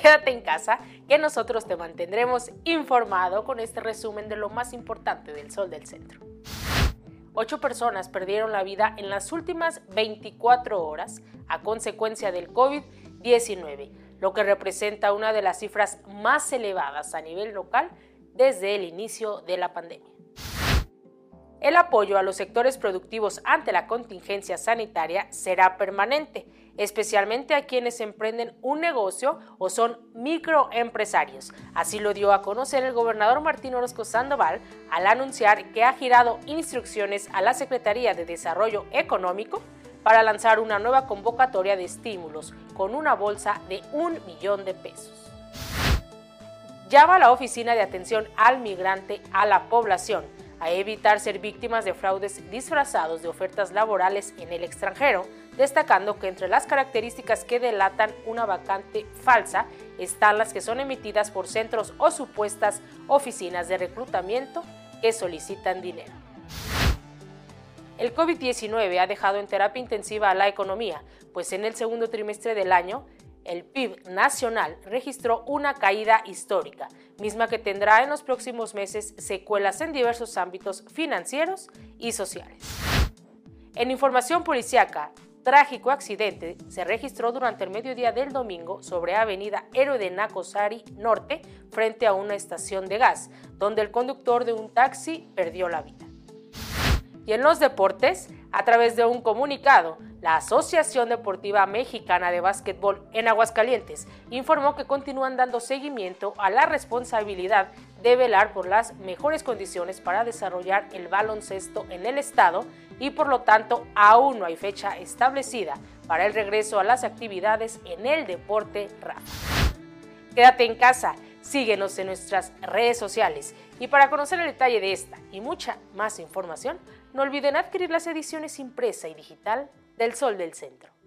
Quédate en casa, que nosotros te mantendremos informado con este resumen de lo más importante del Sol del Centro. Ocho personas perdieron la vida en las últimas 24 horas a consecuencia del COVID-19, lo que representa una de las cifras más elevadas a nivel local desde el inicio de la pandemia. El apoyo a los sectores productivos ante la contingencia sanitaria será permanente, especialmente a quienes emprenden un negocio o son microempresarios. Así lo dio a conocer el gobernador Martín Orozco Sandoval al anunciar que ha girado instrucciones a la Secretaría de Desarrollo Económico para lanzar una nueva convocatoria de estímulos con una bolsa de un millón de pesos. Llama a la Oficina de Atención al Migrante a la Población a evitar ser víctimas de fraudes disfrazados de ofertas laborales en el extranjero, destacando que entre las características que delatan una vacante falsa están las que son emitidas por centros o supuestas oficinas de reclutamiento que solicitan dinero. El COVID-19 ha dejado en terapia intensiva a la economía, pues en el segundo trimestre del año el PIB nacional registró una caída histórica, misma que tendrá en los próximos meses secuelas en diversos ámbitos financieros y sociales. En información policiaca, trágico accidente se registró durante el mediodía del domingo sobre Avenida Héroe de Nacosari Norte, frente a una estación de gas, donde el conductor de un taxi perdió la vida. Y en los deportes, a través de un comunicado, la Asociación Deportiva Mexicana de Básquetbol en Aguascalientes informó que continúan dando seguimiento a la responsabilidad de velar por las mejores condiciones para desarrollar el baloncesto en el estado y por lo tanto aún no hay fecha establecida para el regreso a las actividades en el deporte RAF. Quédate en casa, síguenos en nuestras redes sociales y para conocer el detalle de esta y mucha más información, no olviden adquirir las ediciones impresa y digital del Sol del Centro.